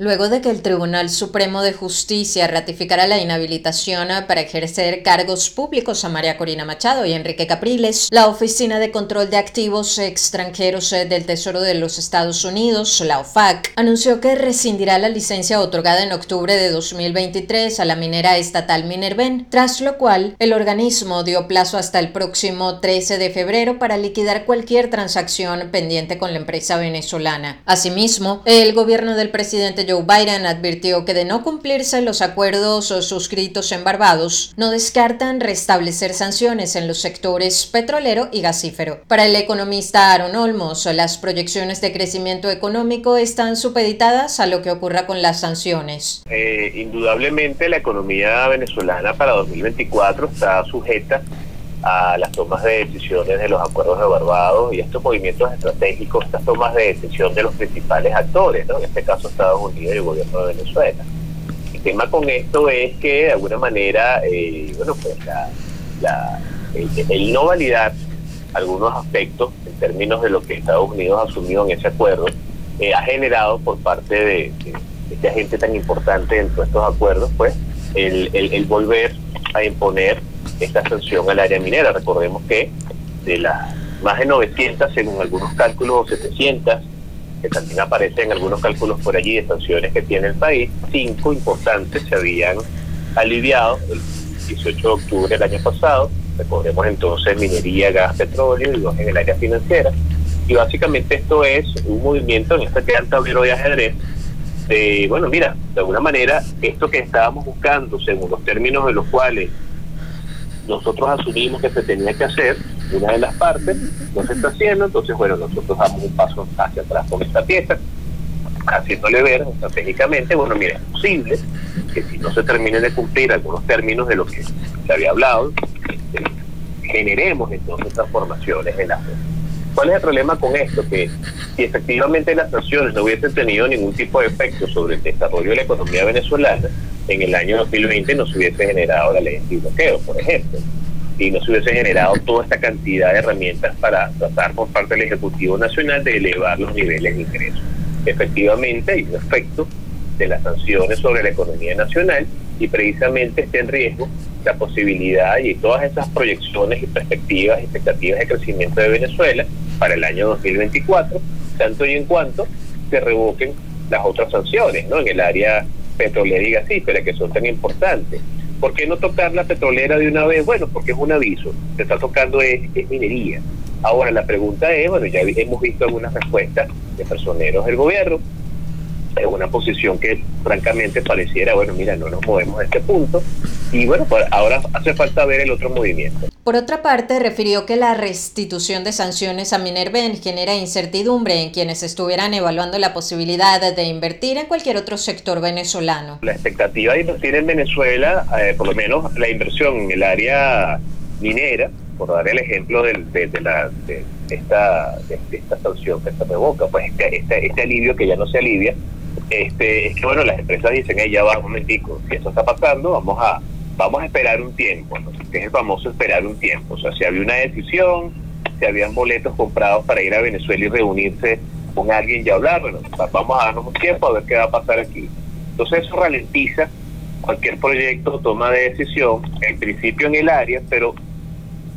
Luego de que el Tribunal Supremo de Justicia ratificara la inhabilitación para ejercer cargos públicos a María Corina Machado y Enrique Capriles, la Oficina de Control de Activos Extranjeros del Tesoro de los Estados Unidos, la OFAC, anunció que rescindirá la licencia otorgada en octubre de 2023 a la minera estatal Minerven, tras lo cual el organismo dio plazo hasta el próximo 13 de febrero para liquidar cualquier transacción pendiente con la empresa venezolana. Asimismo, el gobierno del presidente Joe Biden advirtió que de no cumplirse los acuerdos suscritos en Barbados, no descartan restablecer sanciones en los sectores petrolero y gasífero. Para el economista Aaron Olmos, las proyecciones de crecimiento económico están supeditadas a lo que ocurra con las sanciones. Eh, indudablemente la economía venezolana para 2024 está sujeta a las tomas de decisiones de los acuerdos de Barbados y estos movimientos estratégicos, estas tomas de decisión de los principales actores, ¿no? en este caso Estados Unidos y el gobierno de Venezuela. El tema con esto es que de alguna manera, eh, bueno, pues la, el, no validar algunos aspectos en términos de lo que Estados Unidos asumió en ese acuerdo, eh, ha generado por parte de, este agente tan importante dentro de estos acuerdos, pues el, el volver a imponer esta sanción al área minera. Recordemos que de las más de 900, según algunos cálculos, 700, que también aparecen en algunos cálculos por allí de sanciones que tiene el país, cinco importantes se habían aliviado el 18 de octubre del año pasado. Recordemos entonces minería, gas, petróleo y dos en el área financiera. Y básicamente esto es un movimiento en este gran tablero de ajedrez de, bueno, mira, de alguna manera, esto que estábamos buscando, según los términos de los cuales nosotros asumimos que se tenía que hacer, una de las partes no se está haciendo, entonces bueno, nosotros damos un paso hacia atrás con esta pieza, haciéndole ver estratégicamente, bueno, mira, es posible que si no se terminen de cumplir algunos términos de lo que se había hablado, este, generemos entonces transformaciones en la ¿Cuál es el problema con esto? Que si efectivamente las sanciones no hubiesen tenido ningún tipo de efecto sobre el desarrollo de la economía venezolana, en el año 2020 no se hubiese generado la ley de bloqueo, por ejemplo, y no se hubiese generado toda esta cantidad de herramientas para tratar por parte del Ejecutivo Nacional de elevar los niveles de ingresos. Efectivamente hay un efecto de las sanciones sobre la economía nacional y precisamente está en riesgo la posibilidad y todas esas proyecciones y perspectivas, expectativas de crecimiento de Venezuela para el año 2024, tanto y en cuanto se revoquen las otras sanciones, ¿no? En el área petrolera y gasífera, que son tan importantes. ¿Por qué no tocar la petrolera de una vez? Bueno, porque es un aviso. Se está tocando es, minería. Ahora, la pregunta es, bueno, ya hemos visto algunas respuestas de personeros del gobierno, es una posición que francamente pareciera, bueno, mira, no nos movemos a este punto. Y bueno, pues ahora hace falta ver el otro movimiento. Por otra parte, refirió que la restitución de sanciones a Minerven genera incertidumbre en quienes estuvieran evaluando la posibilidad de invertir en cualquier otro sector venezolano. La expectativa de invertir en Venezuela, eh, por lo menos la inversión en el área minera, por dar el ejemplo de, la, de, esta, de, esta sanción que se revoca, pues este, este, este, alivio que ya no se alivia, este, es que bueno, las empresas dicen, ya va un momentico, si eso está pasando, vamos a vamos a esperar un tiempo, ¿no? que es el famoso esperar un tiempo. O sea, si había una decisión, si habían boletos comprados para ir a Venezuela y reunirse con alguien y hablar, bueno, vamos a darnos un tiempo a ver qué va a pasar aquí. Entonces eso ralentiza cualquier proyecto toma de decisión, en principio en el área, pero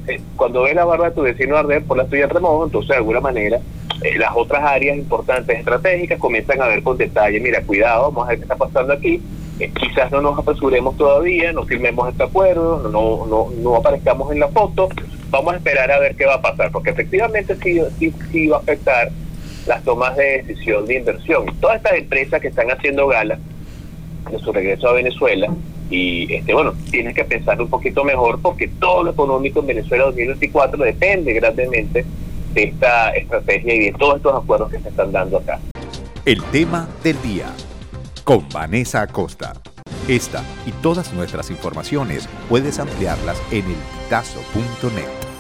eh, cuando ve la barba de tu vecino arder por la tuya remojo, entonces de alguna manera eh, las otras áreas importantes estratégicas comienzan a ver con detalle, mira, cuidado, vamos a ver qué está pasando aquí, quizás no nos apresuremos todavía, no firmemos este acuerdo, no, no, no aparezcamos en la foto, vamos a esperar a ver qué va a pasar, porque efectivamente sí, sí, sí va a afectar las tomas de decisión de inversión. Todas estas empresas que están haciendo gala de su regreso a Venezuela, y este bueno, tienes que pensar un poquito mejor porque todo lo económico en Venezuela 2024 depende grandemente de esta estrategia y de todos estos acuerdos que se están dando acá. El tema del día con Vanessa Acosta. Esta y todas nuestras informaciones puedes ampliarlas en elpitazo.net.